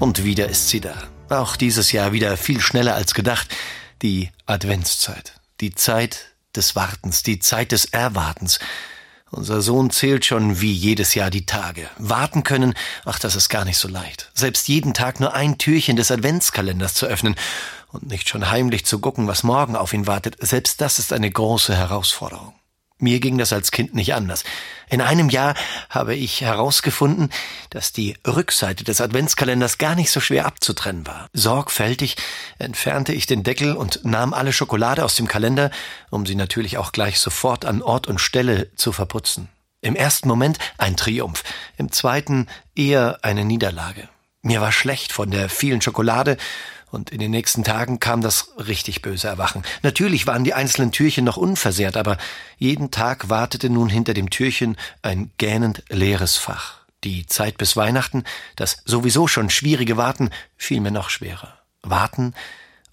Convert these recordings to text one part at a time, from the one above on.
Und wieder ist sie da. Auch dieses Jahr wieder viel schneller als gedacht. Die Adventszeit. Die Zeit des Wartens, die Zeit des Erwartens. Unser Sohn zählt schon wie jedes Jahr die Tage. Warten können, ach, das ist gar nicht so leicht. Selbst jeden Tag nur ein Türchen des Adventskalenders zu öffnen und nicht schon heimlich zu gucken, was morgen auf ihn wartet, selbst das ist eine große Herausforderung. Mir ging das als Kind nicht anders. In einem Jahr habe ich herausgefunden, dass die Rückseite des Adventskalenders gar nicht so schwer abzutrennen war. Sorgfältig entfernte ich den Deckel und nahm alle Schokolade aus dem Kalender, um sie natürlich auch gleich sofort an Ort und Stelle zu verputzen. Im ersten Moment ein Triumph, im zweiten eher eine Niederlage. Mir war schlecht von der vielen Schokolade und in den nächsten Tagen kam das richtig böse Erwachen. Natürlich waren die einzelnen Türchen noch unversehrt, aber jeden Tag wartete nun hinter dem Türchen ein gähnend leeres Fach. Die Zeit bis Weihnachten, das sowieso schon schwierige Warten, fiel mir noch schwerer. Warten,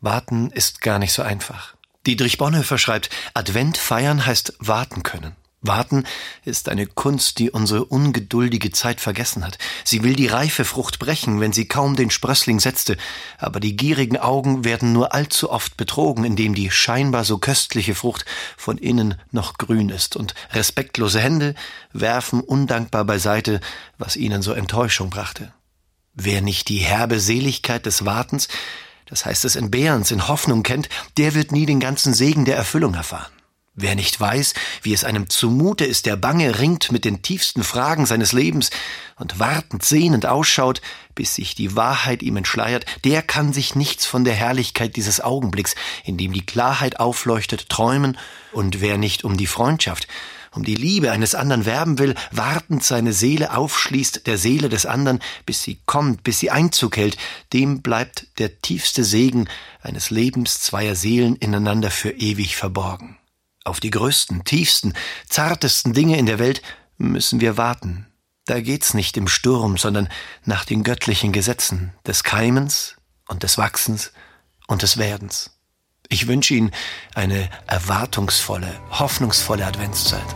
warten ist gar nicht so einfach. Dietrich Bonhoeffer schreibt, Advent feiern heißt warten können. Warten ist eine Kunst, die unsere ungeduldige Zeit vergessen hat. Sie will die reife Frucht brechen, wenn sie kaum den Sprössling setzte, aber die gierigen Augen werden nur allzu oft betrogen, indem die scheinbar so köstliche Frucht von innen noch grün ist, und respektlose Hände werfen undankbar beiseite, was ihnen so Enttäuschung brachte. Wer nicht die herbe Seligkeit des Wartens, das heißt des Entbehrens in Hoffnung kennt, der wird nie den ganzen Segen der Erfüllung erfahren. Wer nicht weiß, wie es einem zumute ist, der bange ringt mit den tiefsten Fragen seines Lebens und wartend, sehnend ausschaut, bis sich die Wahrheit ihm entschleiert, der kann sich nichts von der Herrlichkeit dieses Augenblicks, in dem die Klarheit aufleuchtet, träumen, und wer nicht um die Freundschaft, um die Liebe eines anderen werben will, wartend seine Seele aufschließt der Seele des anderen, bis sie kommt, bis sie Einzug hält, dem bleibt der tiefste Segen eines Lebens zweier Seelen ineinander für ewig verborgen. Auf die größten, tiefsten, zartesten Dinge in der Welt müssen wir warten. Da geht's nicht im Sturm, sondern nach den göttlichen Gesetzen des Keimens und des Wachsens und des Werdens. Ich wünsche Ihnen eine erwartungsvolle, hoffnungsvolle Adventszeit.